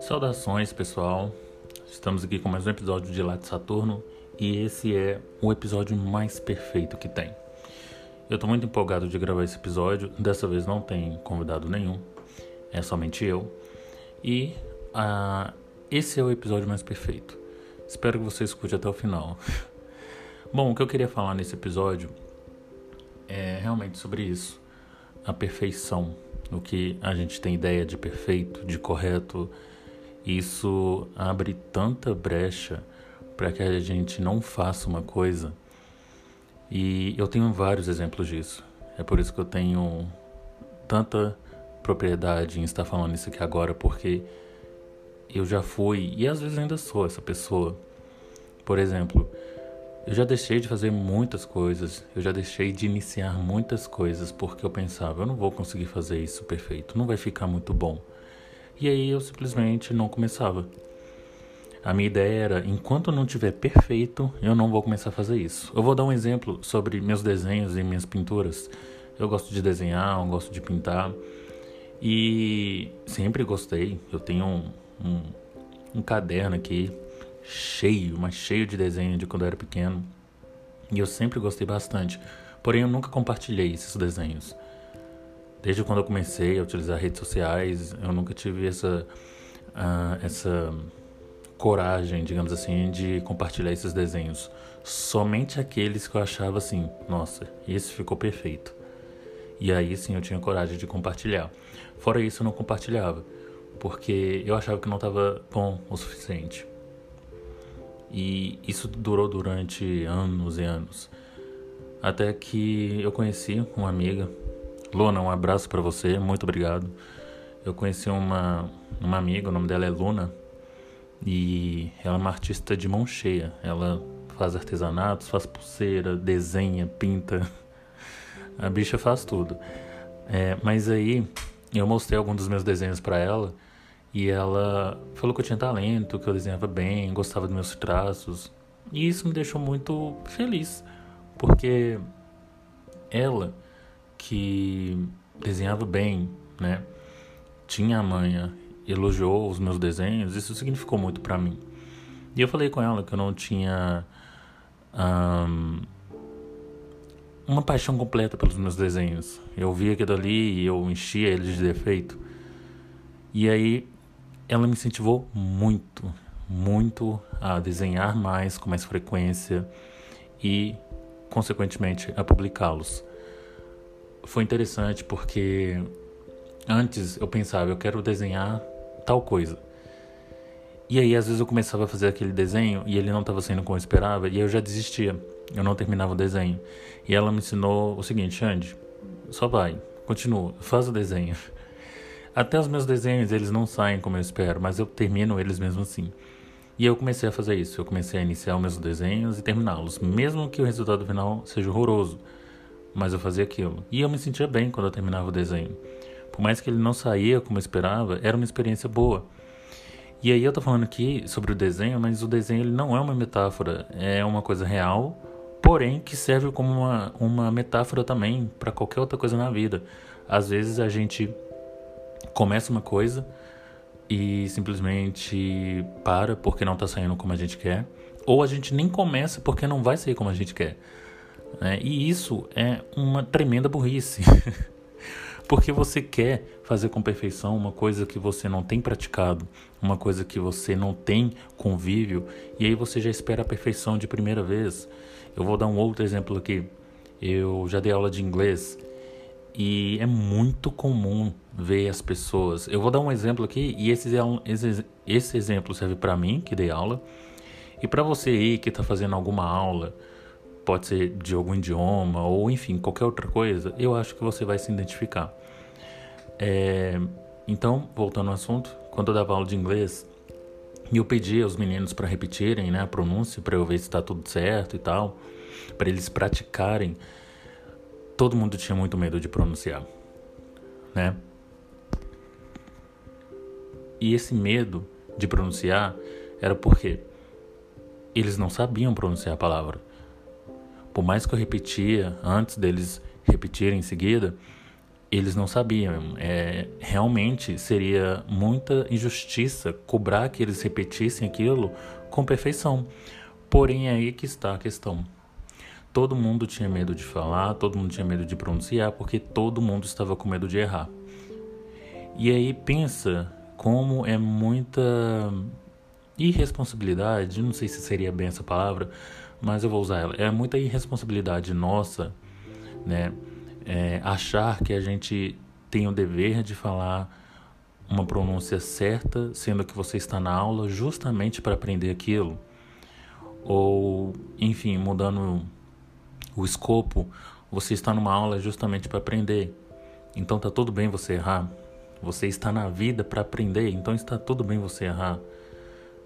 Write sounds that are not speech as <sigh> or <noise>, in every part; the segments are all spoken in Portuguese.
Saudações, pessoal. Estamos aqui com mais um episódio de Lato Saturno e esse é o episódio mais perfeito que tem. Eu tô muito empolgado de gravar esse episódio. Dessa vez não tem convidado nenhum, é somente eu. E uh, esse é o episódio mais perfeito. Espero que você escute até o final. <laughs> Bom, o que eu queria falar nesse episódio é realmente sobre isso, a perfeição, o que a gente tem ideia de perfeito, de correto isso abre tanta brecha para que a gente não faça uma coisa. E eu tenho vários exemplos disso. É por isso que eu tenho tanta propriedade em estar falando isso aqui agora, porque eu já fui e às vezes ainda sou essa pessoa. Por exemplo, eu já deixei de fazer muitas coisas, eu já deixei de iniciar muitas coisas porque eu pensava, eu não vou conseguir fazer isso perfeito, não vai ficar muito bom. E aí eu simplesmente não começava. A minha ideia era, enquanto não tiver perfeito, eu não vou começar a fazer isso. Eu vou dar um exemplo sobre meus desenhos e minhas pinturas. Eu gosto de desenhar, eu gosto de pintar. E sempre gostei. Eu tenho um, um, um caderno aqui cheio, mas cheio de desenho de quando eu era pequeno. E eu sempre gostei bastante. Porém, eu nunca compartilhei esses desenhos. Desde quando eu comecei a utilizar redes sociais, eu nunca tive essa, uh, essa coragem, digamos assim, de compartilhar esses desenhos. Somente aqueles que eu achava assim, nossa, esse ficou perfeito. E aí sim eu tinha coragem de compartilhar. Fora isso, eu não compartilhava, porque eu achava que não estava bom o suficiente. E isso durou durante anos e anos. Até que eu conheci uma amiga Luna, um abraço para você, muito obrigado. Eu conheci uma, uma amiga, o nome dela é Luna, e ela é uma artista de mão cheia. Ela faz artesanatos, faz pulseira, desenha, pinta. A bicha faz tudo. É, mas aí eu mostrei alguns dos meus desenhos para ela e ela falou que eu tinha talento, que eu desenhava bem, gostava dos meus traços. E isso me deixou muito feliz, porque ela que desenhava bem, né? Tinha a manha, elogiou os meus desenhos, isso significou muito para mim. E eu falei com ela que eu não tinha um, uma paixão completa pelos meus desenhos. Eu via aquilo ali e eu enchia eles de defeito. E aí ela me incentivou muito, muito a desenhar mais com mais frequência e, consequentemente, a publicá-los foi interessante porque antes eu pensava, eu quero desenhar tal coisa. E aí às vezes eu começava a fazer aquele desenho e ele não estava sendo como eu esperava e eu já desistia. Eu não terminava o desenho. E ela me ensinou o seguinte, Andy, só vai, continua, faz o desenho. Até os meus desenhos, eles não saem como eu espero, mas eu termino eles mesmo assim. E eu comecei a fazer isso. Eu comecei a iniciar os meus desenhos e terminá-los, mesmo que o resultado final seja horroroso mas eu fazia aquilo. E eu me sentia bem quando eu terminava o desenho. Por mais que ele não saía como eu esperava, era uma experiência boa. E aí eu tô falando aqui sobre o desenho, mas o desenho ele não é uma metáfora, é uma coisa real, porém que serve como uma, uma metáfora também para qualquer outra coisa na vida. Às vezes a gente começa uma coisa e simplesmente para porque não tá saindo como a gente quer, ou a gente nem começa porque não vai sair como a gente quer. Né? E isso é uma tremenda burrice. <laughs> Porque você quer fazer com perfeição uma coisa que você não tem praticado, uma coisa que você não tem convívio, e aí você já espera a perfeição de primeira vez. Eu vou dar um outro exemplo aqui. Eu já dei aula de inglês e é muito comum ver as pessoas. Eu vou dar um exemplo aqui e esse, esse, esse exemplo serve para mim, que dei aula, e para você aí que está fazendo alguma aula pode ser de algum idioma ou enfim, qualquer outra coisa, eu acho que você vai se identificar. É, então, voltando ao assunto, quando eu dava aula de inglês, eu pedia aos meninos para repetirem né, a pronúncia, para eu ver se está tudo certo e tal, para eles praticarem. Todo mundo tinha muito medo de pronunciar, né? E esse medo de pronunciar era porque eles não sabiam pronunciar a palavra por mais que eu repetia antes deles repetirem em seguida, eles não sabiam. É, realmente seria muita injustiça cobrar que eles repetissem aquilo com perfeição. Porém, é aí que está a questão. Todo mundo tinha medo de falar, todo mundo tinha medo de pronunciar, porque todo mundo estava com medo de errar. E aí pensa como é muita irresponsabilidade, não sei se seria bem essa palavra, mas eu vou usar ela. É muita irresponsabilidade nossa, né? é, achar que a gente tem o dever de falar uma pronúncia certa, sendo que você está na aula justamente para aprender aquilo, ou enfim, mudando o escopo, você está numa aula justamente para aprender. Então tá tudo bem você errar. Você está na vida para aprender, então está tudo bem você errar,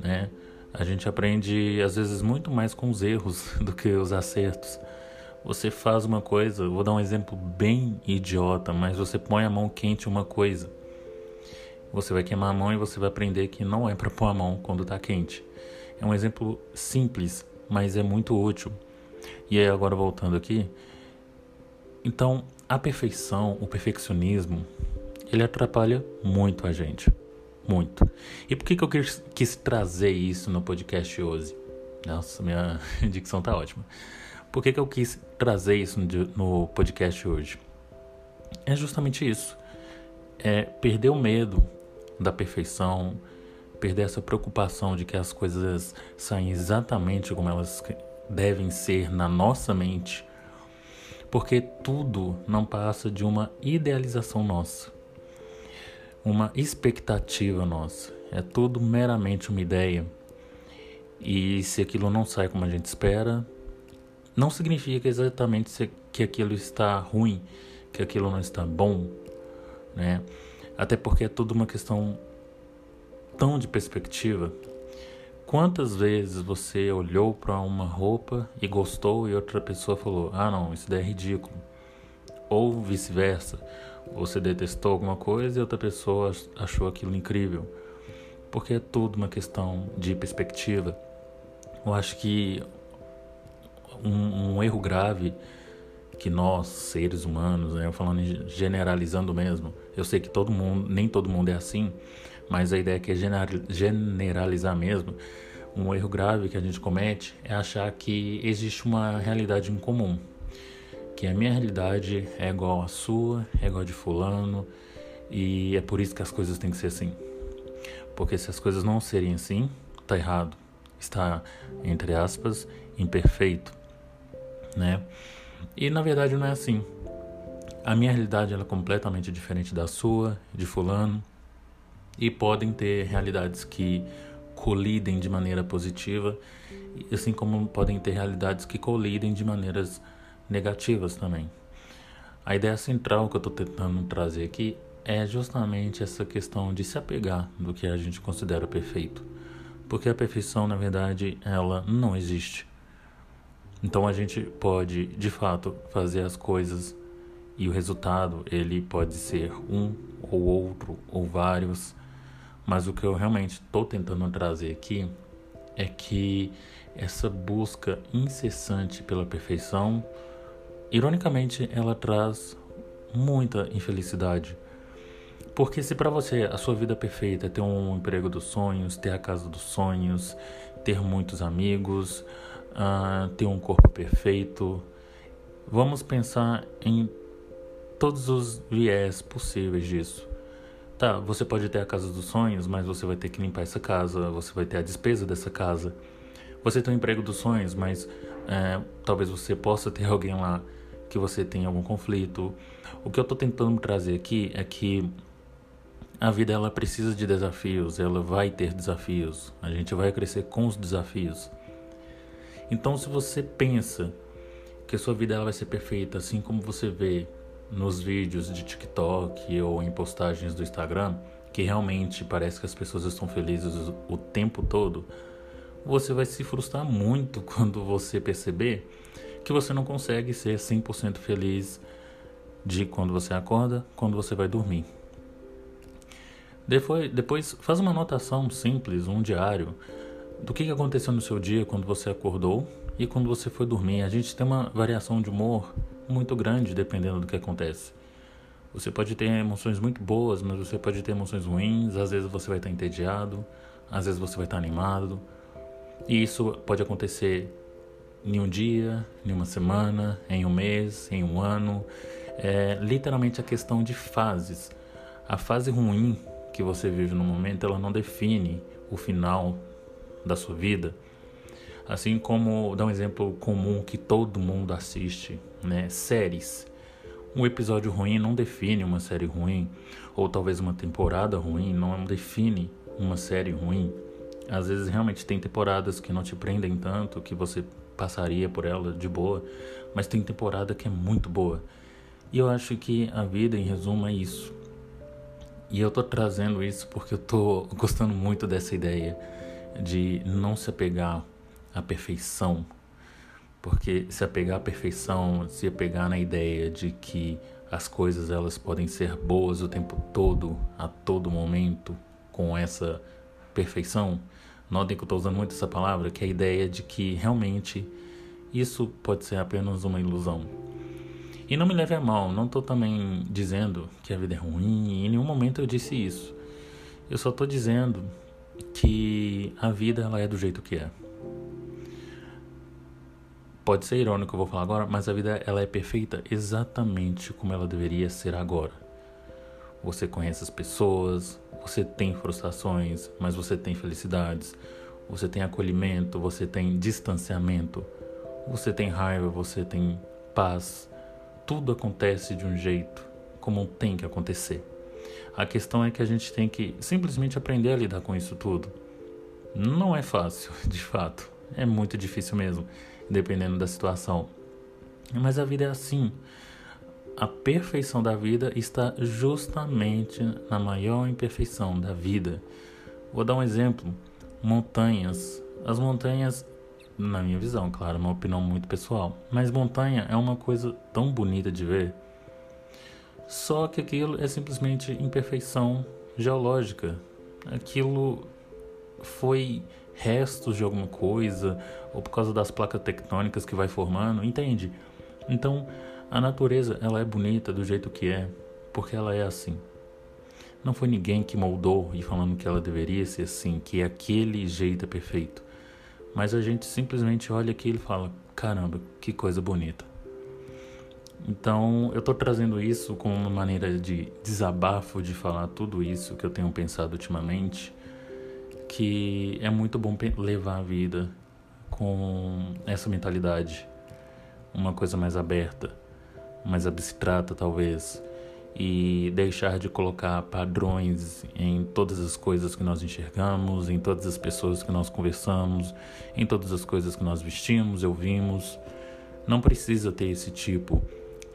né? A gente aprende às vezes muito mais com os erros <laughs> do que os acertos. Você faz uma coisa, vou dar um exemplo bem idiota, mas você põe a mão quente uma coisa. Você vai queimar a mão e você vai aprender que não é para pôr a mão quando está quente. É um exemplo simples, mas é muito útil. E aí agora voltando aqui, então a perfeição, o perfeccionismo, ele atrapalha muito a gente, muito. E por que, que eu quis, quis trazer isso no podcast hoje? Nossa, minha <laughs> dicção tá ótima. Por que, que eu quis trazer isso no podcast hoje? É justamente isso. É perder o medo da perfeição, perder essa preocupação de que as coisas saem exatamente como elas devem ser na nossa mente, porque tudo não passa de uma idealização nossa, uma expectativa nossa. É tudo meramente uma ideia. E se aquilo não sai como a gente espera, não significa exatamente que aquilo está ruim, que aquilo não está bom, né? Até porque é tudo uma questão tão de perspectiva. Quantas vezes você olhou para uma roupa e gostou e outra pessoa falou: "Ah, não, isso daí é ridículo". Ou vice-versa. Você detestou alguma coisa e outra pessoa achou aquilo incrível. Porque é tudo uma questão de perspectiva. Eu acho que um, um erro grave que nós, seres humanos, né, falando generalizando mesmo, eu sei que todo mundo, nem todo mundo é assim, mas a ideia é que é generalizar mesmo. Um erro grave que a gente comete é achar que existe uma realidade em comum, que a minha realidade é igual à sua, é igual a de fulano, e é por isso que as coisas têm que ser assim. Porque se as coisas não serem assim, tá errado. Está, entre aspas, imperfeito né? E na verdade não é assim. A minha realidade ela é completamente diferente da sua, de fulano, e podem ter realidades que colidem de maneira positiva, assim como podem ter realidades que colidem de maneiras negativas também. A ideia central que eu estou tentando trazer aqui é justamente essa questão de se apegar do que a gente considera perfeito. Porque a perfeição, na verdade, ela não existe. Então a gente pode, de fato, fazer as coisas e o resultado ele pode ser um ou outro ou vários, mas o que eu realmente estou tentando trazer aqui é que essa busca incessante pela perfeição, ironicamente, ela traz muita infelicidade. Porque se para você a sua vida perfeita é ter um emprego dos sonhos, ter a casa dos sonhos, ter muitos amigos, uh, ter um corpo perfeito. Vamos pensar em todos os viés possíveis disso. Tá, você pode ter a casa dos sonhos, mas você vai ter que limpar essa casa, você vai ter a despesa dessa casa. Você tem o emprego dos sonhos, mas é, talvez você possa ter <laughs> alguém lá que você tenha algum conflito. O que eu estou tentando trazer aqui é que a vida ela precisa de desafios, ela vai ter desafios. A gente vai crescer com os desafios. Então, se você pensa que a sua vida ela vai ser perfeita, assim como você vê nos vídeos de TikTok ou em postagens do Instagram, que realmente parece que as pessoas estão felizes o tempo todo, você vai se frustrar muito <laughs> quando você perceber que você não consegue ser 100% feliz de quando você acorda, quando você vai dormir. Depois, depois faz uma anotação simples, um diário do que aconteceu no seu dia quando você acordou e quando você foi dormir. A gente tem uma variação de humor muito grande dependendo do que acontece. Você pode ter emoções muito boas, mas você pode ter emoções ruins. Às vezes você vai estar entediado, às vezes você vai estar animado. E isso pode acontecer em um dia, em uma semana, em um mês, em um ano. É literalmente a questão de fases. A fase ruim que você vive no momento, ela não define o final da sua vida. Assim como, dá um exemplo comum que todo mundo assiste, né? Séries. Um episódio ruim não define uma série ruim, ou talvez uma temporada ruim não define uma série ruim. Às vezes realmente tem temporadas que não te prendem tanto que você passaria por ela de boa, mas tem temporada que é muito boa. E eu acho que a vida, em resumo, é isso. E eu tô trazendo isso porque eu tô <laughs> gostando muito dessa ideia de não se apegar à perfeição. Porque se apegar à perfeição, se apegar na ideia de que as coisas elas podem ser boas o tempo todo, a todo momento, com essa perfeição, notem que eu estou usando muito essa palavra, que é a ideia de que realmente isso pode ser apenas uma ilusão. E não me leve a mal, não estou também dizendo que a vida é ruim, em nenhum momento eu disse isso. Eu só estou dizendo que a vida ela é do jeito que é. Pode ser irônico que eu vou falar agora, mas a vida ela é perfeita exatamente como ela deveria ser agora. Você conhece as pessoas, você tem frustrações, mas você tem felicidades. Você tem acolhimento, você tem distanciamento. Você tem raiva, você tem paz. Tudo acontece de um jeito como tem que acontecer. A questão é que a gente tem que simplesmente aprender a lidar com isso tudo. Não é fácil, <laughs> de fato. É muito difícil mesmo, dependendo da situação. Mas a vida é assim. A perfeição da vida está justamente na maior imperfeição da vida. Vou dar um exemplo: montanhas. As montanhas, na minha visão, claro, uma opinião muito pessoal, mas montanha é uma coisa tão bonita de ver só que aquilo é simplesmente imperfeição geológica. Aquilo foi restos de alguma coisa, ou por causa das placas tectônicas que vai formando, entende? Então, a natureza, ela é bonita do jeito que é, porque ela é assim. Não foi ninguém que moldou e falando que ela deveria ser assim, que aquele jeito é perfeito. Mas a gente simplesmente olha aquilo e fala: caramba, que coisa bonita. Então, eu estou trazendo isso como uma maneira de desabafo de falar tudo isso que eu tenho pensado ultimamente, que é muito bom levar a vida com essa mentalidade, uma coisa mais aberta, mais abstrata talvez, e deixar de colocar padrões em todas as coisas que nós enxergamos, em todas as pessoas que nós conversamos, em todas as coisas que nós vestimos, ouvimos. Não precisa ter esse tipo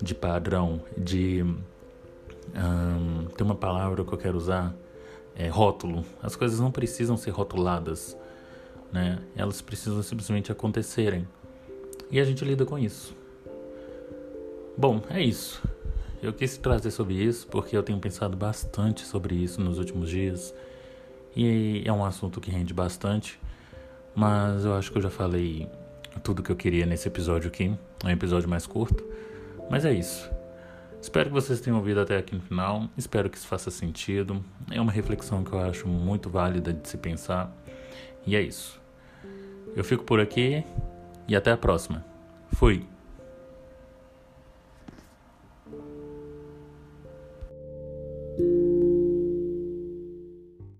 de padrão, de. Um, tem uma palavra que eu quero usar, é rótulo. As coisas não precisam ser rotuladas, né? Elas precisam simplesmente acontecerem. E a gente lida com isso. Bom, é isso. Eu quis trazer sobre isso porque eu tenho pensado bastante sobre isso nos últimos dias. E é um assunto que rende bastante. Mas eu acho que eu já falei tudo que eu queria nesse episódio aqui. É um episódio mais curto. Mas é isso. Espero que vocês tenham ouvido até aqui no final. Espero que isso faça sentido. É uma reflexão que eu acho muito válida de se pensar. E é isso. Eu fico por aqui e até a próxima. Fui.